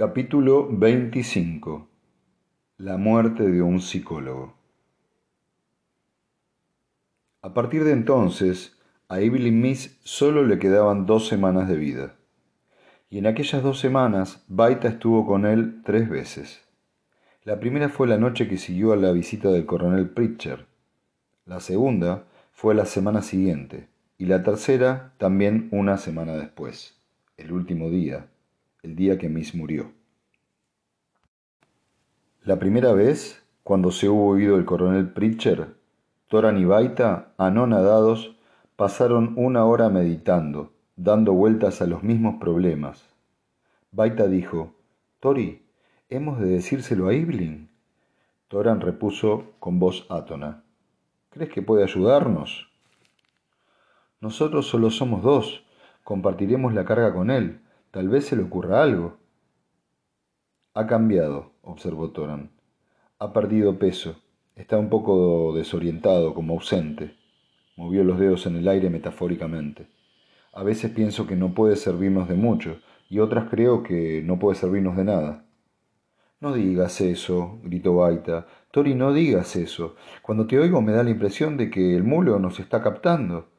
Capítulo 25 La muerte de un psicólogo A partir de entonces, a Evelyn Miss solo le quedaban dos semanas de vida. Y en aquellas dos semanas, Baita estuvo con él tres veces. La primera fue la noche que siguió a la visita del coronel Pritchard. La segunda fue la semana siguiente. Y la tercera también una semana después, el último día, el día que Miss murió. La primera vez, cuando se hubo oído el coronel Pritcher, Toran y Baita, anonadados, pasaron una hora meditando, dando vueltas a los mismos problemas. Baita dijo, Tori, ¿hemos de decírselo a Evelyn? Toran repuso con voz átona, ¿crees que puede ayudarnos? Nosotros solo somos dos, compartiremos la carga con él, tal vez se le ocurra algo. Ha cambiado, observó Toran. Ha perdido peso. Está un poco desorientado, como ausente. Movió los dedos en el aire metafóricamente. A veces pienso que no puede servirnos de mucho, y otras creo que no puede servirnos de nada. No digas eso, gritó Baita. Tori, no digas eso. Cuando te oigo me da la impresión de que el mulo nos está captando.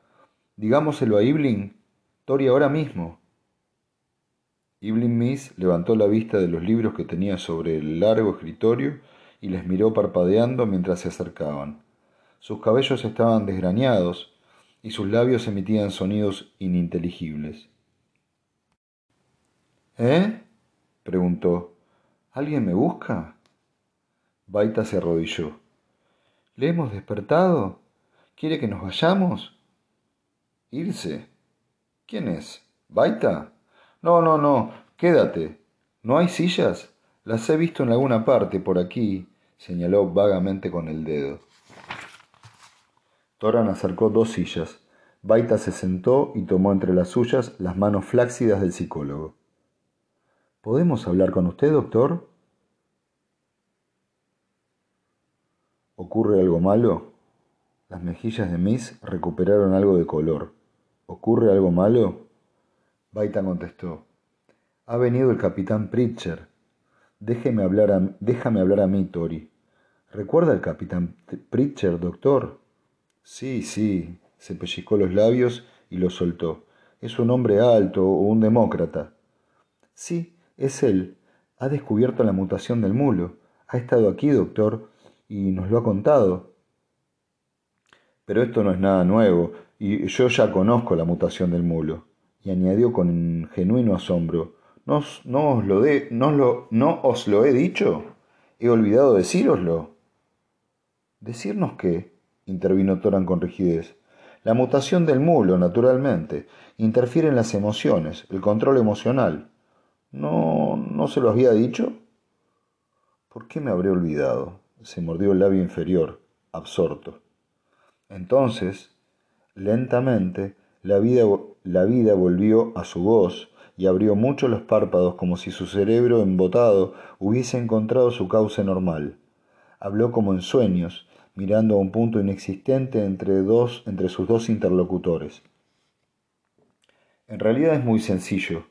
Digámoselo a Ibling. Tori, ahora mismo. Evelyn Miss levantó la vista de los libros que tenía sobre el largo escritorio y les miró parpadeando mientras se acercaban. Sus cabellos estaban desgrañados y sus labios emitían sonidos ininteligibles. ¿Eh? preguntó. ¿Alguien me busca? Baita se arrodilló. ¿Le hemos despertado? ¿Quiere que nos vayamos? ¿Irse? ¿Quién es? ¿Baita? No, no, no, quédate. ¿No hay sillas? Las he visto en alguna parte por aquí, señaló vagamente con el dedo. Toran acercó dos sillas. Baita se sentó y tomó entre las suyas las manos flácidas del psicólogo. ¿Podemos hablar con usted, doctor? ¿Ocurre algo malo? Las mejillas de Miss recuperaron algo de color. ¿Ocurre algo malo? Baita contestó. Ha venido el capitán Pritcher. Déjeme hablar a, déjame hablar a mí, Tori. ¿Recuerda al capitán Pritcher, doctor? Sí, sí, se pellizcó los labios y los soltó. Es un hombre alto o un demócrata. Sí, es él. Ha descubierto la mutación del mulo. Ha estado aquí, doctor, y nos lo ha contado. Pero esto no es nada nuevo, y yo ya conozco la mutación del mulo y añadió con genuino asombro, ¿No, os lo de, no, lo, ¿No os lo he dicho? ¿He olvidado decíroslo? ¿Decirnos qué? intervino Toran con rigidez. La mutación del mulo, naturalmente, interfiere en las emociones, el control emocional. ¿No, no se lo había dicho? ¿Por qué me habré olvidado? Se mordió el labio inferior, absorto. Entonces, lentamente, la vida la vida volvió a su voz y abrió mucho los párpados como si su cerebro embotado hubiese encontrado su cauce normal. Habló como en sueños, mirando a un punto inexistente entre, dos, entre sus dos interlocutores. En realidad es muy sencillo.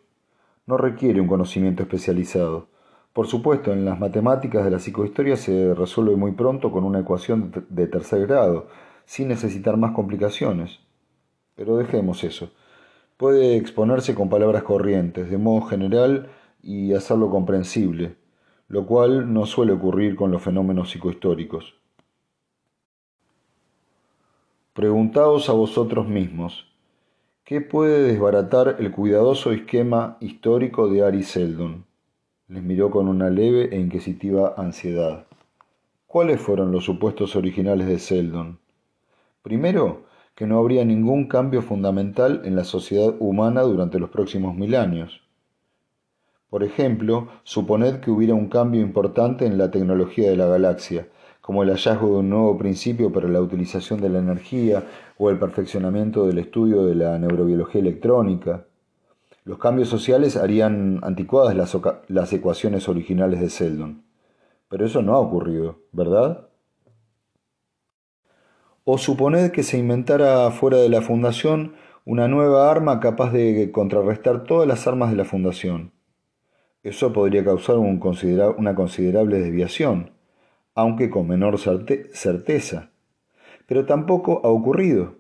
No requiere un conocimiento especializado. Por supuesto, en las matemáticas de la psicohistoria se resuelve muy pronto con una ecuación de tercer grado, sin necesitar más complicaciones. Pero dejemos eso. Puede exponerse con palabras corrientes, de modo general y hacerlo comprensible, lo cual no suele ocurrir con los fenómenos psicohistóricos. Preguntaos a vosotros mismos, ¿qué puede desbaratar el cuidadoso esquema histórico de Ari Seldon? Les miró con una leve e inquisitiva ansiedad. ¿Cuáles fueron los supuestos originales de Seldon? Primero, que no habría ningún cambio fundamental en la sociedad humana durante los próximos mil años. Por ejemplo, suponed que hubiera un cambio importante en la tecnología de la galaxia, como el hallazgo de un nuevo principio para la utilización de la energía o el perfeccionamiento del estudio de la neurobiología electrónica. Los cambios sociales harían anticuadas las, las ecuaciones originales de Seldon. Pero eso no ha ocurrido, ¿verdad? O suponed que se inventara fuera de la Fundación una nueva arma capaz de contrarrestar todas las armas de la Fundación. Eso podría causar una considerable desviación, aunque con menor certeza. Pero tampoco ha ocurrido.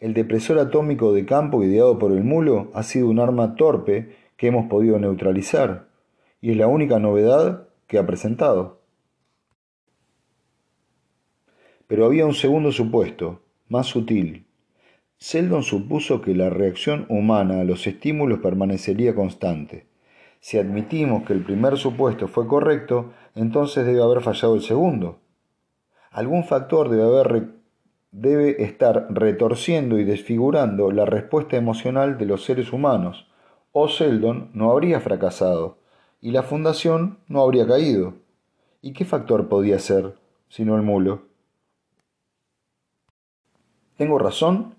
El depresor atómico de campo ideado por el mulo ha sido un arma torpe que hemos podido neutralizar, y es la única novedad que ha presentado. Pero había un segundo supuesto, más sutil. Seldon supuso que la reacción humana a los estímulos permanecería constante. Si admitimos que el primer supuesto fue correcto, entonces debe haber fallado el segundo. Algún factor debe, haber, estar retorciendo y desfigurando la respuesta emocional de los seres humanos, o Seldon no habría fracasado y la fundación no habría caído. ¿Y qué factor podía ser, sino el mulo? ¿Tengo razón?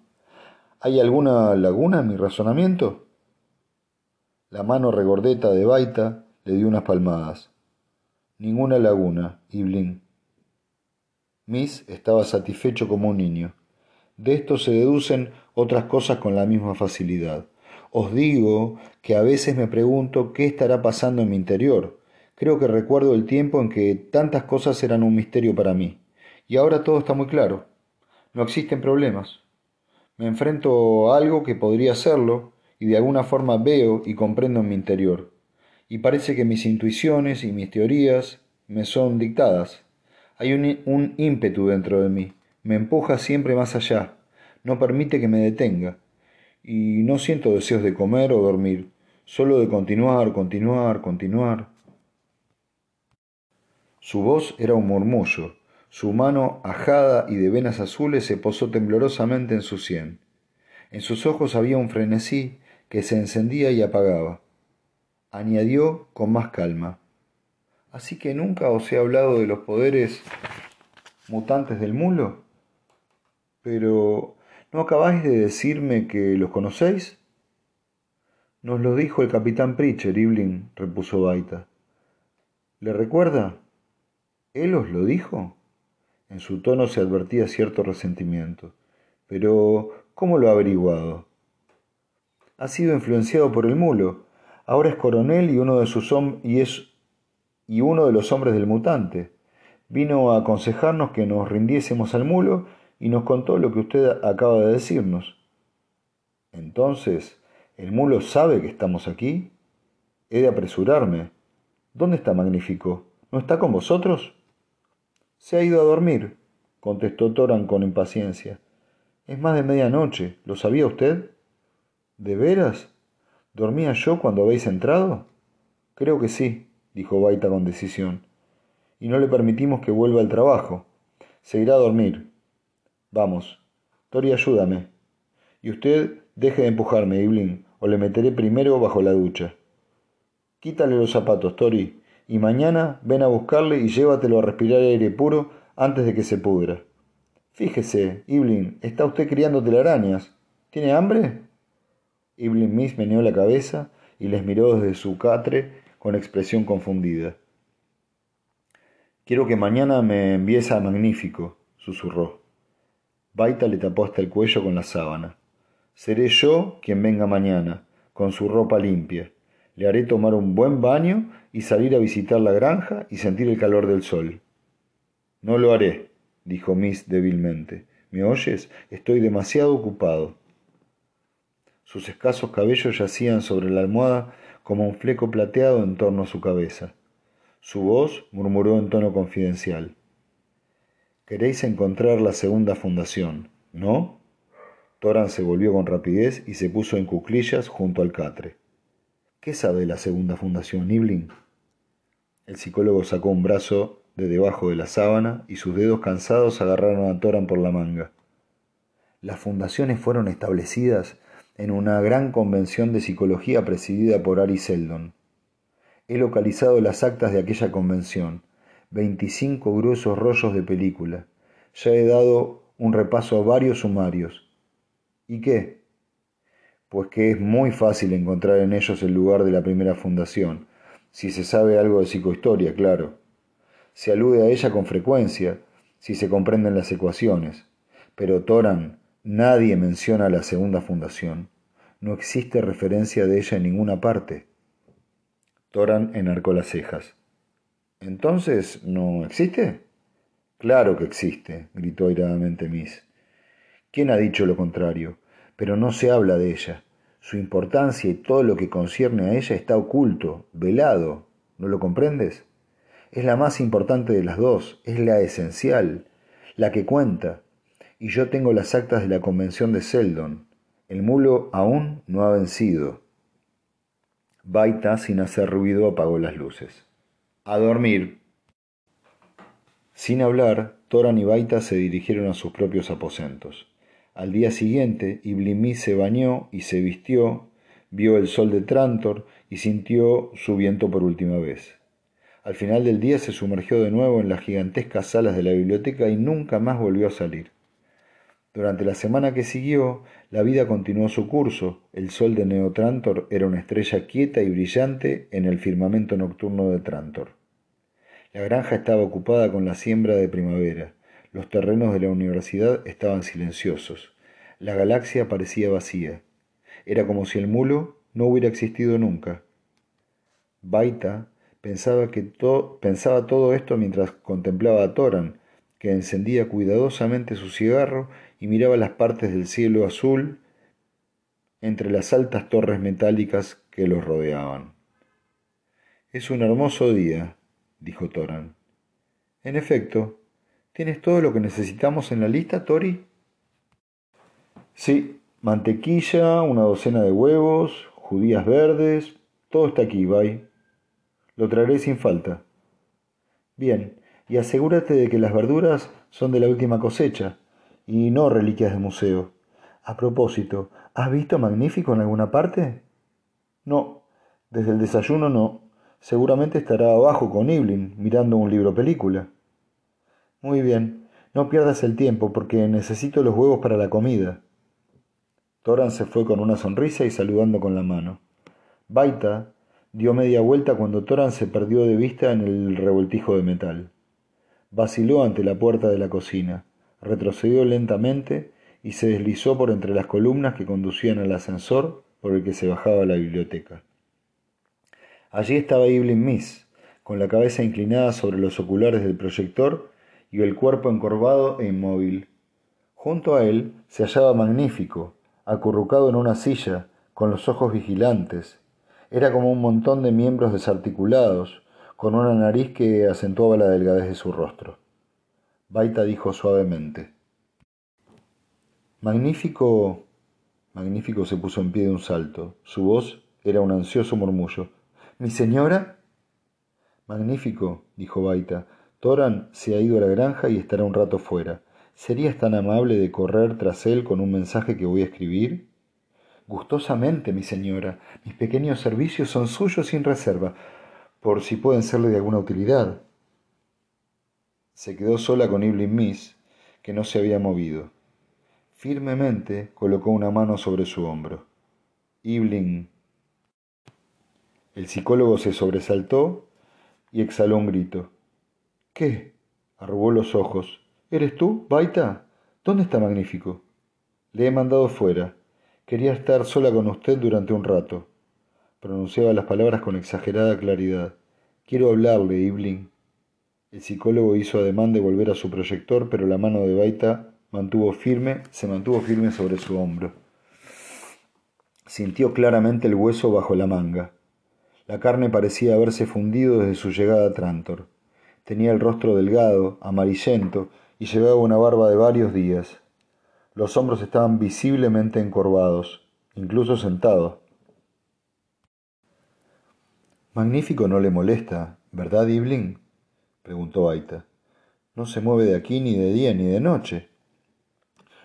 ¿Hay alguna laguna en mi razonamiento? La mano regordeta de Baita le dio unas palmadas. Ninguna laguna, Iblin. Miss estaba satisfecho como un niño. De esto se deducen otras cosas con la misma facilidad. Os digo que a veces me pregunto qué estará pasando en mi interior. Creo que recuerdo el tiempo en que tantas cosas eran un misterio para mí. Y ahora todo está muy claro. No existen problemas. Me enfrento a algo que podría serlo y de alguna forma veo y comprendo en mi interior. Y parece que mis intuiciones y mis teorías me son dictadas. Hay un, un ímpetu dentro de mí. Me empuja siempre más allá. No permite que me detenga y no siento deseos de comer o dormir, solo de continuar, continuar, continuar. Su voz era un murmullo, su mano ajada y de venas azules se posó temblorosamente en su sien. En sus ojos había un frenesí que se encendía y apagaba. Añadió con más calma. Así que nunca os he hablado de los poderes mutantes del mulo. Pero ¿No acabáis de decirme que los conocéis? Nos lo dijo el capitán Pritcher, Iblin, repuso Baita. ¿Le recuerda? ¿Él os lo dijo? En su tono se advertía cierto resentimiento. Pero, ¿cómo lo ha averiguado? Ha sido influenciado por el mulo. Ahora es coronel y uno de sus y es y uno de los hombres del mutante. Vino a aconsejarnos que nos rindiésemos al mulo y nos contó lo que usted acaba de decirnos. Entonces, ¿el mulo sabe que estamos aquí? He de apresurarme. ¿Dónde está Magnífico? ¿No está con vosotros? Se ha ido a dormir, contestó Toran con impaciencia. Es más de medianoche. ¿Lo sabía usted? ¿De veras? ¿Dormía yo cuando habéis entrado? Creo que sí, dijo Baita con decisión. Y no le permitimos que vuelva al trabajo. Se irá a dormir. Vamos. Tori, ayúdame. Y usted deje de empujarme, Iblin, o le meteré primero bajo la ducha. Quítale los zapatos, Tori, y mañana ven a buscarle y llévatelo a respirar aire puro antes de que se pudra. Fíjese, Iblin, está usted criando telarañas. ¿Tiene hambre? Iblin Miss meneó la cabeza y les miró desde su catre con expresión confundida. Quiero que mañana me envíes a Magnífico, susurró. Baita le tapó hasta el cuello con la sábana. Seré yo quien venga mañana, con su ropa limpia. Le haré tomar un buen baño y salir a visitar la granja y sentir el calor del sol. No lo haré, dijo Miss débilmente. ¿Me oyes? Estoy demasiado ocupado. Sus escasos cabellos yacían sobre la almohada como un fleco plateado en torno a su cabeza. Su voz murmuró en tono confidencial. Queréis encontrar la segunda fundación, ¿no? Toran se volvió con rapidez y se puso en cuclillas junto al catre. ¿Qué sabe la segunda fundación, Niblin? El psicólogo sacó un brazo de debajo de la sábana y sus dedos cansados agarraron a Toran por la manga. Las fundaciones fueron establecidas en una gran convención de psicología presidida por Ari Seldon. He localizado las actas de aquella convención 25 gruesos rollos de película. Ya he dado un repaso a varios sumarios. ¿Y qué? Pues que es muy fácil encontrar en ellos el lugar de la primera fundación, si se sabe algo de psicohistoria, claro. Se alude a ella con frecuencia, si se comprenden las ecuaciones. Pero Toran, nadie menciona la segunda fundación. No existe referencia de ella en ninguna parte. Toran enarcó las cejas. ¿Entonces no existe? Claro que existe, gritó airadamente Miss. ¿Quién ha dicho lo contrario? Pero no se habla de ella. Su importancia y todo lo que concierne a ella está oculto, velado. ¿No lo comprendes? Es la más importante de las dos, es la esencial, la que cuenta. Y yo tengo las actas de la convención de Seldon. El mulo aún no ha vencido. Baita, sin hacer ruido, apagó las luces. A dormir. Sin hablar, Toran y Baita se dirigieron a sus propios aposentos. Al día siguiente, Iblimí se bañó y se vistió, vio el sol de Trantor y sintió su viento por última vez. Al final del día se sumergió de nuevo en las gigantescas salas de la biblioteca y nunca más volvió a salir. Durante la semana que siguió, la vida continuó su curso. El sol de Neotrantor era una estrella quieta y brillante en el firmamento nocturno de Trantor. La granja estaba ocupada con la siembra de primavera. Los terrenos de la universidad estaban silenciosos. La galaxia parecía vacía. Era como si el mulo no hubiera existido nunca. Baita pensaba, que pensaba todo esto mientras contemplaba a Toran, que encendía cuidadosamente su cigarro y miraba las partes del cielo azul entre las altas torres metálicas que los rodeaban. Es un hermoso día, dijo Toran. En efecto, ¿tienes todo lo que necesitamos en la lista, Tori? Sí, mantequilla, una docena de huevos, judías verdes, todo está aquí, Bay. Lo traeré sin falta. Bien, y asegúrate de que las verduras son de la última cosecha, y no reliquias de museo. A propósito, ¿has visto Magnífico en alguna parte? No, desde el desayuno no. Seguramente estará abajo con Iblin, mirando un libro película. Muy bien, no pierdas el tiempo porque necesito los huevos para la comida. Toran se fue con una sonrisa y saludando con la mano. Baita dio media vuelta cuando Toran se perdió de vista en el revoltijo de metal. Vaciló ante la puerta de la cocina retrocedió lentamente y se deslizó por entre las columnas que conducían al ascensor por el que se bajaba a la biblioteca. Allí estaba Evelyn Miss, con la cabeza inclinada sobre los oculares del proyector y el cuerpo encorvado e inmóvil. Junto a él se hallaba Magnífico, acurrucado en una silla, con los ojos vigilantes. Era como un montón de miembros desarticulados, con una nariz que acentuaba la delgadez de su rostro. Baita dijo suavemente. Magnífico. Magnífico se puso en pie de un salto. Su voz era un ansioso murmullo. ¿Mi señora? Magnífico, dijo Baita. Toran se ha ido a la granja y estará un rato fuera. ¿Serías tan amable de correr tras él con un mensaje que voy a escribir? Gustosamente, mi señora. Mis pequeños servicios son suyos sin reserva, por si pueden serle de alguna utilidad. Se quedó sola con Evelyn Miss, que no se había movido. Firmemente colocó una mano sobre su hombro. Evelyn. El psicólogo se sobresaltó y exhaló un grito. ¿Qué? Arrugó los ojos. ¿Eres tú, Baita? ¿Dónde está Magnífico? Le he mandado fuera. Quería estar sola con usted durante un rato. Pronunciaba las palabras con exagerada claridad. Quiero hablarle, Evelyn. El psicólogo hizo ademán de volver a su proyector, pero la mano de Baita mantuvo firme, se mantuvo firme sobre su hombro. Sintió claramente el hueso bajo la manga. La carne parecía haberse fundido desde su llegada a Trantor. Tenía el rostro delgado, amarillento, y llevaba una barba de varios días. Los hombros estaban visiblemente encorvados, incluso sentado. Magnífico no le molesta, ¿verdad, Ibling? preguntó Aita. No se mueve de aquí ni de día ni de noche.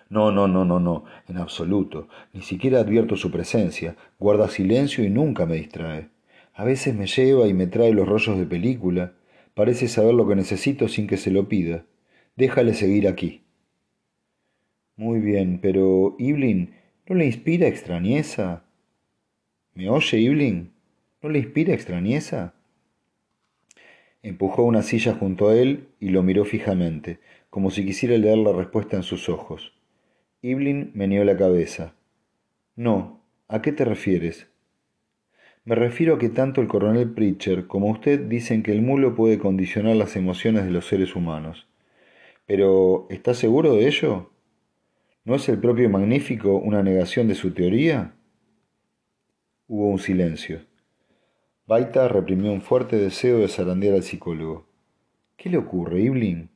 No, no, no, no, no, en absoluto. Ni siquiera advierto su presencia. Guarda silencio y nunca me distrae. A veces me lleva y me trae los rollos de película. Parece saber lo que necesito sin que se lo pida. Déjale seguir aquí. Muy bien, pero Iblin, ¿no le inspira extrañeza? ¿Me oye, Iblin? ¿No le inspira extrañeza? Empujó una silla junto a él y lo miró fijamente, como si quisiera leer la respuesta en sus ojos. Iblin meneó la cabeza. No, ¿a qué te refieres? Me refiero a que tanto el coronel Pritcher como usted dicen que el mulo puede condicionar las emociones de los seres humanos. Pero, ¿está seguro de ello? ¿No es el propio Magnífico una negación de su teoría? Hubo un silencio. Baita reprimió un fuerte deseo de zarandear al psicólogo. ¿Qué le ocurre, Iblin?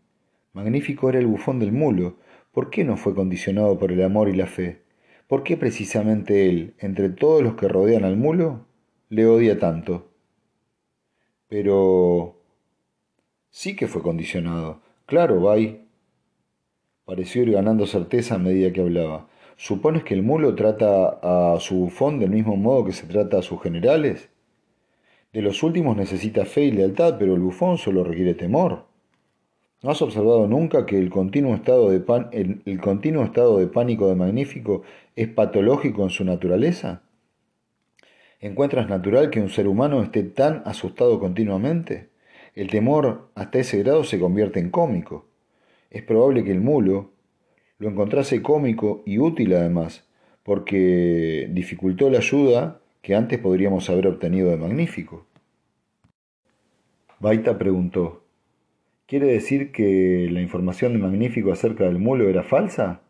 Magnífico era el bufón del mulo. ¿Por qué no fue condicionado por el amor y la fe? ¿Por qué precisamente él, entre todos los que rodean al mulo, le odia tanto? Pero... Sí que fue condicionado. Claro, Bay. Pareció ir ganando certeza a medida que hablaba. ¿Supones que el mulo trata a su bufón del mismo modo que se trata a sus generales? De los últimos necesita fe y lealtad, pero el bufón solo requiere temor. ¿No has observado nunca que el continuo estado de, el, continuo estado de pánico de Magnífico es patológico en su naturaleza? ¿Encuentras natural que un ser humano esté tan asustado continuamente? El temor hasta ese grado se convierte en cómico. Es probable que el mulo lo encontrase cómico y útil además, porque dificultó la ayuda que antes podríamos haber obtenido de magnífico. Baita preguntó, ¿Quiere decir que la información de Magnífico acerca del mulo era falsa?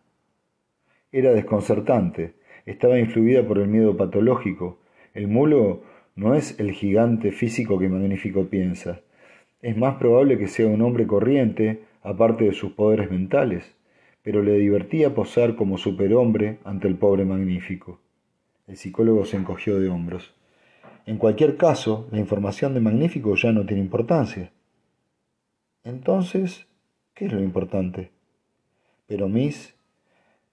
Era desconcertante, estaba influida por el miedo patológico. El mulo no es el gigante físico que Magnífico piensa. Es más probable que sea un hombre corriente, aparte de sus poderes mentales, pero le divertía posar como superhombre ante el pobre Magnífico. El psicólogo se encogió de hombros. En cualquier caso, la información de Magnífico ya no tiene importancia. Entonces, ¿qué es lo importante? Pero Miss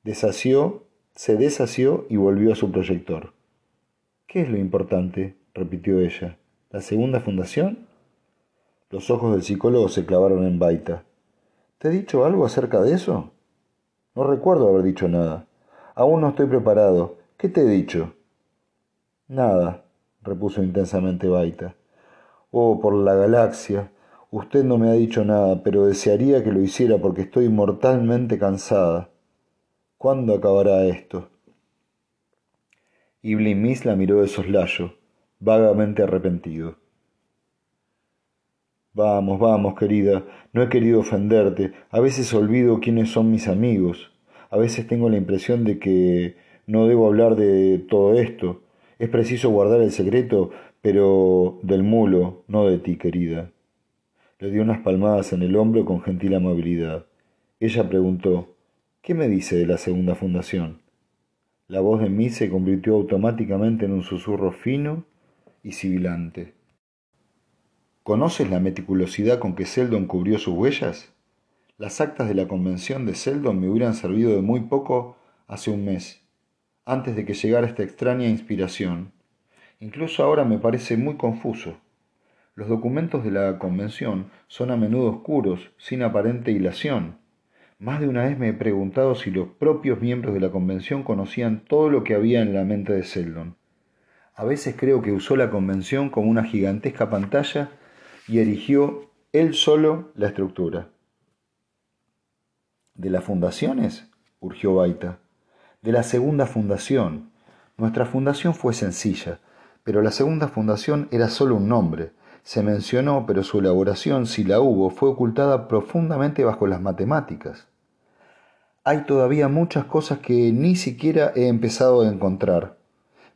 deshació, se deshació y volvió a su proyector. ¿Qué es lo importante? repitió ella. ¿La segunda fundación? Los ojos del psicólogo se clavaron en Baita. ¿Te he dicho algo acerca de eso? No recuerdo haber dicho nada. Aún no estoy preparado. ¿Qué te he dicho? Nada, repuso intensamente Baita. Oh, por la galaxia. Usted no me ha dicho nada, pero desearía que lo hiciera porque estoy mortalmente cansada. ¿Cuándo acabará esto? Iblis la miró de soslayo, vagamente arrepentido. Vamos, vamos, querida, no he querido ofenderte. A veces olvido quiénes son mis amigos. A veces tengo la impresión de que no debo hablar de todo esto. Es preciso guardar el secreto, pero del mulo, no de ti, querida. Le dio unas palmadas en el hombro con gentil amabilidad. Ella preguntó, ¿Qué me dice de la segunda fundación? La voz de mí se convirtió automáticamente en un susurro fino y sibilante. ¿Conoces la meticulosidad con que Seldon cubrió sus huellas? Las actas de la convención de Seldon me hubieran servido de muy poco hace un mes antes de que llegara esta extraña inspiración. Incluso ahora me parece muy confuso. Los documentos de la Convención son a menudo oscuros, sin aparente hilación. Más de una vez me he preguntado si los propios miembros de la Convención conocían todo lo que había en la mente de Seldon. A veces creo que usó la Convención como una gigantesca pantalla y erigió él solo la estructura. ¿De las fundaciones? urgió Baita de la segunda fundación. Nuestra fundación fue sencilla, pero la segunda fundación era solo un nombre. Se mencionó, pero su elaboración, si la hubo, fue ocultada profundamente bajo las matemáticas. Hay todavía muchas cosas que ni siquiera he empezado a encontrar,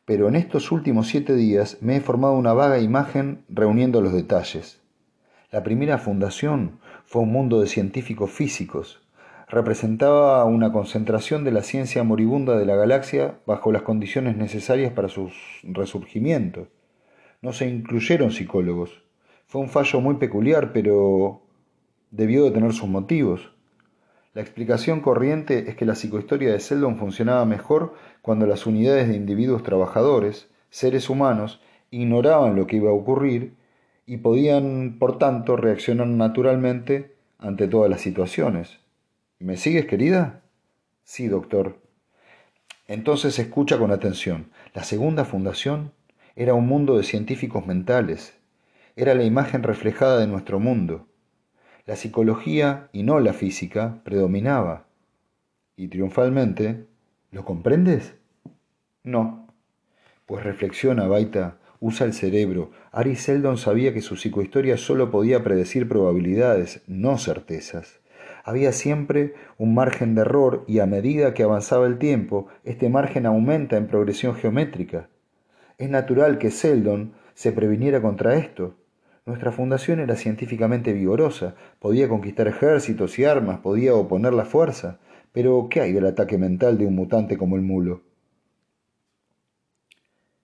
pero en estos últimos siete días me he formado una vaga imagen reuniendo los detalles. La primera fundación fue un mundo de científicos físicos, representaba una concentración de la ciencia moribunda de la galaxia bajo las condiciones necesarias para su resurgimiento. No se incluyeron psicólogos. Fue un fallo muy peculiar, pero debió de tener sus motivos. La explicación corriente es que la psicohistoria de Seldon funcionaba mejor cuando las unidades de individuos trabajadores, seres humanos, ignoraban lo que iba a ocurrir y podían, por tanto, reaccionar naturalmente ante todas las situaciones. ¿Me sigues, querida? Sí, doctor. Entonces escucha con atención. La segunda fundación era un mundo de científicos mentales. Era la imagen reflejada de nuestro mundo. La psicología y no la física predominaba. Y triunfalmente, ¿lo comprendes? No. Pues reflexiona, Baita, usa el cerebro. Ari Seldon sabía que su psicohistoria solo podía predecir probabilidades, no certezas. Había siempre un margen de error y a medida que avanzaba el tiempo, este margen aumenta en progresión geométrica. Es natural que Seldon se previniera contra esto. Nuestra fundación era científicamente vigorosa, podía conquistar ejércitos y armas, podía oponer la fuerza, pero ¿qué hay del ataque mental de un mutante como el mulo?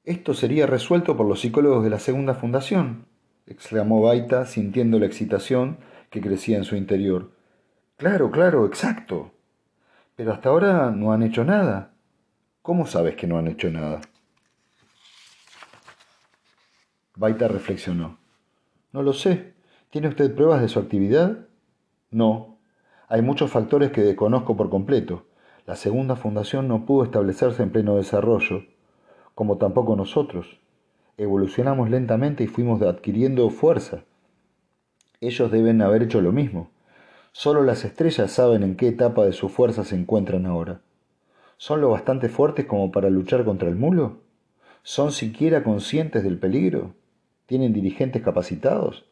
Esto sería resuelto por los psicólogos de la segunda fundación, exclamó Baita, sintiendo la excitación que crecía en su interior. Claro, claro, exacto. Pero hasta ahora no han hecho nada. ¿Cómo sabes que no han hecho nada? Baita reflexionó. No lo sé. ¿Tiene usted pruebas de su actividad? No. Hay muchos factores que desconozco por completo. La segunda fundación no pudo establecerse en pleno desarrollo como tampoco nosotros. Evolucionamos lentamente y fuimos adquiriendo fuerza. Ellos deben haber hecho lo mismo. Solo las estrellas saben en qué etapa de su fuerza se encuentran ahora. ¿Son lo bastante fuertes como para luchar contra el mulo? ¿Son siquiera conscientes del peligro? ¿Tienen dirigentes capacitados?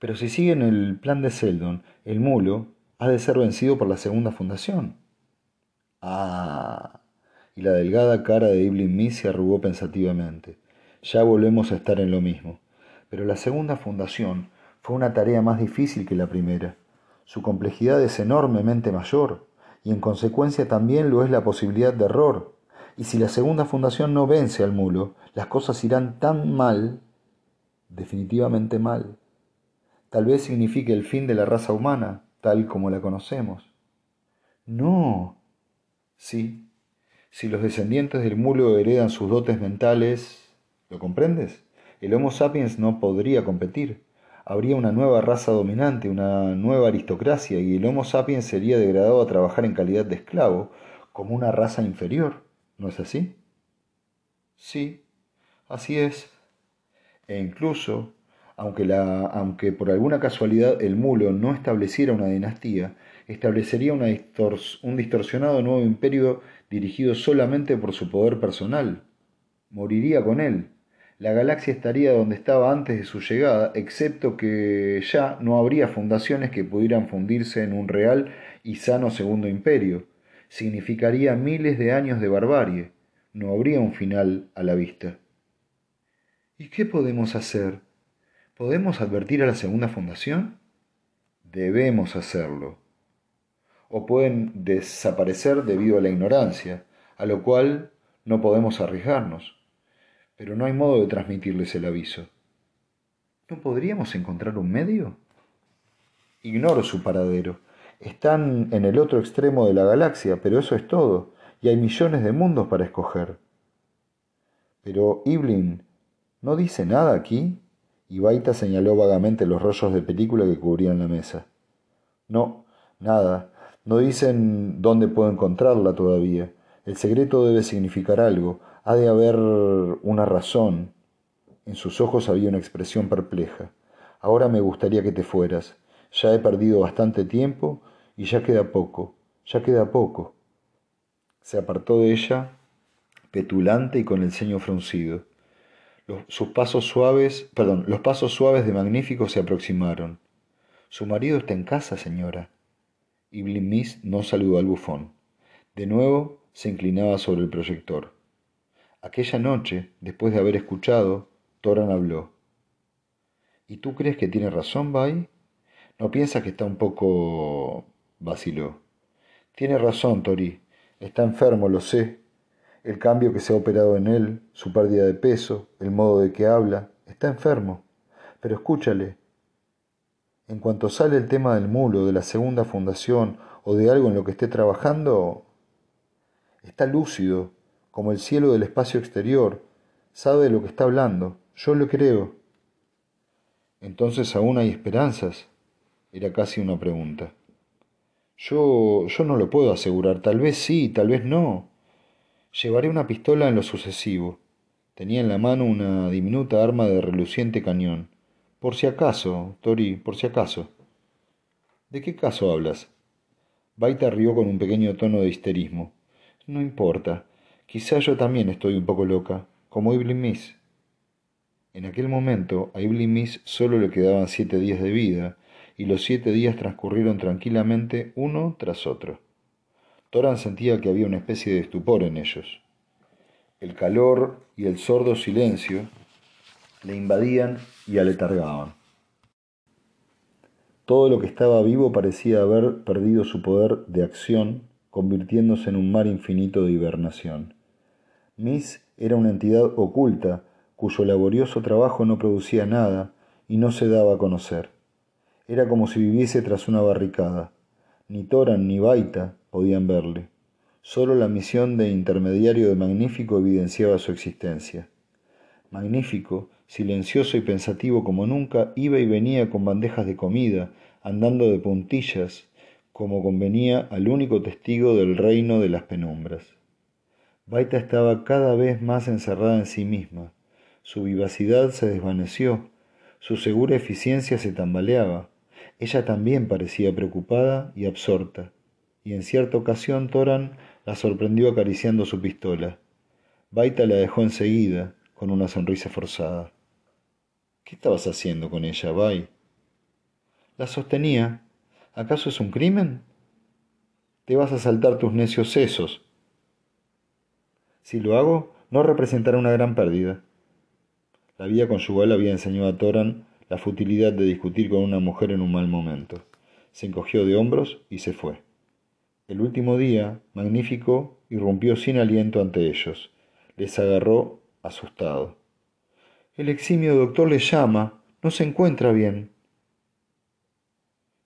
Pero si siguen el plan de Seldon, el mulo ha de ser vencido por la segunda fundación. Ah, y la delgada cara de Evelyn Miss se arrugó pensativamente. Ya volvemos a estar en lo mismo. Pero la segunda fundación fue una tarea más difícil que la primera. Su complejidad es enormemente mayor, y en consecuencia también lo es la posibilidad de error. Y si la segunda fundación no vence al mulo, las cosas irán tan mal, definitivamente mal. Tal vez signifique el fin de la raza humana, tal como la conocemos. No. Sí, si los descendientes del mulo heredan sus dotes mentales, ¿lo comprendes? El Homo sapiens no podría competir. Habría una nueva raza dominante, una nueva aristocracia, y el Homo sapiens sería degradado a trabajar en calidad de esclavo, como una raza inferior. ¿No es así? Sí, así es. E incluso, aunque, la, aunque por alguna casualidad el mulo no estableciera una dinastía, establecería un distorsionado nuevo imperio dirigido solamente por su poder personal. Moriría con él. La galaxia estaría donde estaba antes de su llegada, excepto que ya no habría fundaciones que pudieran fundirse en un real y sano segundo imperio. Significaría miles de años de barbarie. No habría un final a la vista. ¿Y qué podemos hacer? ¿Podemos advertir a la segunda fundación? Debemos hacerlo o pueden desaparecer debido a la ignorancia, a lo cual no podemos arriesgarnos. Pero no hay modo de transmitirles el aviso. ¿No podríamos encontrar un medio? Ignoro su paradero. Están en el otro extremo de la galaxia, pero eso es todo, y hay millones de mundos para escoger. Pero Iblin, ¿no dice nada aquí? Y Baita señaló vagamente los rollos de película que cubrían la mesa. No, nada, no dicen dónde puedo encontrarla todavía. El secreto debe significar algo. Ha de haber una razón. En sus ojos había una expresión perpleja. Ahora me gustaría que te fueras. Ya he perdido bastante tiempo y ya queda poco. Ya queda poco. Se apartó de ella, petulante y con el ceño fruncido. Los, sus pasos suaves, perdón, los pasos suaves de Magnífico se aproximaron. Su marido está en casa, señora y Miss no saludó al bufón. De nuevo se inclinaba sobre el proyector. Aquella noche, después de haber escuchado, Toran habló. ¿Y tú crees que tiene razón, Bai? ¿No piensas que está un poco... vaciló? Tiene razón, Tori. Está enfermo, lo sé. El cambio que se ha operado en él, su pérdida de peso, el modo de que habla, está enfermo. Pero escúchale, en cuanto sale el tema del mulo, de la segunda fundación o de algo en lo que esté trabajando, está lúcido, como el cielo del espacio exterior, sabe de lo que está hablando, yo lo creo. Entonces aún hay esperanzas, era casi una pregunta. Yo, yo no lo puedo asegurar, tal vez sí, tal vez no. Llevaré una pistola en lo sucesivo. Tenía en la mano una diminuta arma de reluciente cañón. Por si acaso, Tori, por si acaso. ¿De qué caso hablas? Baita rió con un pequeño tono de histerismo. No importa. Quizá yo también estoy un poco loca, como Iblis Miss. En aquel momento a Iblis Miss solo le quedaban siete días de vida, y los siete días transcurrieron tranquilamente uno tras otro. Toran sentía que había una especie de estupor en ellos. El calor y el sordo silencio le invadían y aletargaban. Todo lo que estaba vivo parecía haber perdido su poder de acción, convirtiéndose en un mar infinito de hibernación. Miss era una entidad oculta cuyo laborioso trabajo no producía nada y no se daba a conocer. Era como si viviese tras una barricada. Ni Toran ni Baita podían verle. Solo la misión de intermediario de Magnífico evidenciaba su existencia. Magnífico, silencioso y pensativo como nunca, iba y venía con bandejas de comida, andando de puntillas, como convenía al único testigo del reino de las penumbras. Baita estaba cada vez más encerrada en sí misma. Su vivacidad se desvaneció, su segura eficiencia se tambaleaba. Ella también parecía preocupada y absorta, y en cierta ocasión Toran la sorprendió acariciando su pistola. Baita la dejó enseguida, con una sonrisa forzada. ¿Qué estabas haciendo con ella, Bai? La sostenía. ¿Acaso es un crimen? Te vas a saltar tus necios sesos, si lo hago, no representará una gran pérdida. La vida conyugal había enseñado a Toran la futilidad de discutir con una mujer en un mal momento. Se encogió de hombros y se fue. El último día, Magnífico irrumpió sin aliento ante ellos. Les agarró asustado. El eximio doctor le llama. No se encuentra bien.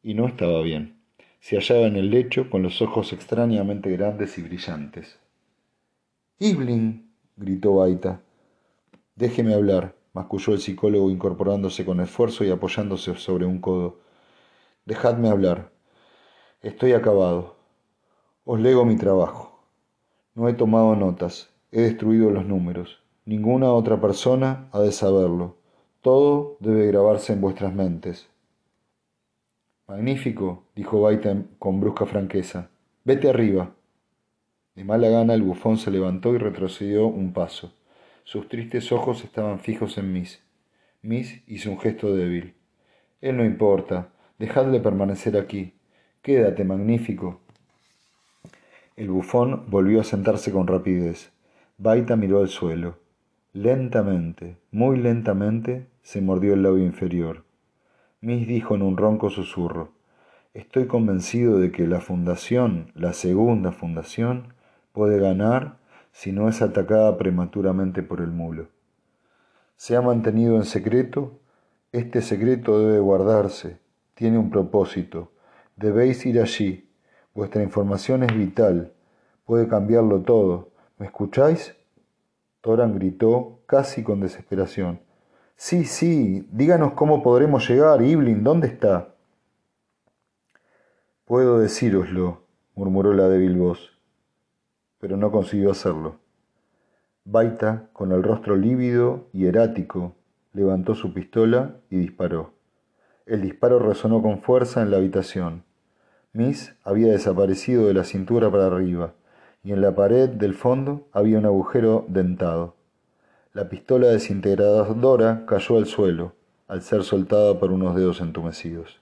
Y no estaba bien. Se hallaba en el lecho con los ojos extrañamente grandes y brillantes. Ibling, gritó Baita. Déjeme hablar, masculló el psicólogo incorporándose con esfuerzo y apoyándose sobre un codo. Dejadme hablar. Estoy acabado. Os lego mi trabajo. No he tomado notas, he destruido los números. Ninguna otra persona ha de saberlo. Todo debe grabarse en vuestras mentes. Magnífico, dijo Baita con brusca franqueza. Vete arriba. De mala gana el bufón se levantó y retrocedió un paso. Sus tristes ojos estaban fijos en Miss. Miss hizo un gesto débil. Él no importa. Dejadle permanecer aquí. Quédate, magnífico. El bufón volvió a sentarse con rapidez. Baita miró al suelo. Lentamente, muy lentamente, se mordió el labio inferior. Miss dijo en un ronco susurro. Estoy convencido de que la fundación, la segunda fundación, puede ganar si no es atacada prematuramente por el mulo. Se ha mantenido en secreto, este secreto debe guardarse, tiene un propósito, debéis ir allí, vuestra información es vital, puede cambiarlo todo. ¿Me escucháis? Toran gritó casi con desesperación. Sí, sí, díganos cómo podremos llegar, Iblin, ¿dónde está? Puedo decíroslo, murmuró la débil voz pero no consiguió hacerlo. Baita, con el rostro lívido y erático, levantó su pistola y disparó. El disparo resonó con fuerza en la habitación. Miss había desaparecido de la cintura para arriba, y en la pared del fondo había un agujero dentado. La pistola desintegradora cayó al suelo, al ser soltada por unos dedos entumecidos.